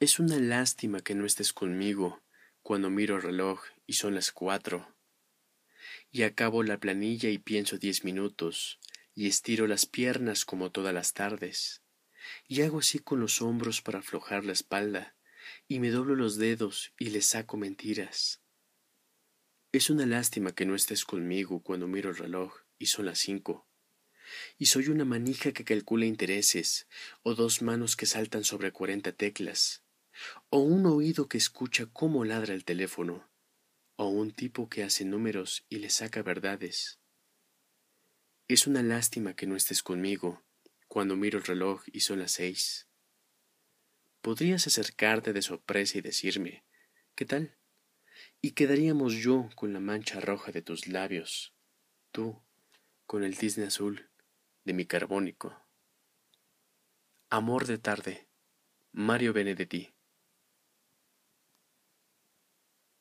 Es una lástima que no estés conmigo cuando miro el reloj y son las cuatro. Y acabo la planilla y pienso diez minutos, y estiro las piernas como todas las tardes, y hago así con los hombros para aflojar la espalda, y me doblo los dedos y le saco mentiras. Es una lástima que no estés conmigo cuando miro el reloj y son las cinco. Y soy una manija que calcula intereses, o dos manos que saltan sobre cuarenta teclas, o un oído que escucha cómo ladra el teléfono, o un tipo que hace números y le saca verdades. Es una lástima que no estés conmigo cuando miro el reloj y son las seis. Podrías acercarte de sorpresa y decirme, ¿qué tal? Y quedaríamos yo con la mancha roja de tus labios, tú con el tizne azul de mi carbónico. Amor de tarde, Mario Benedetti.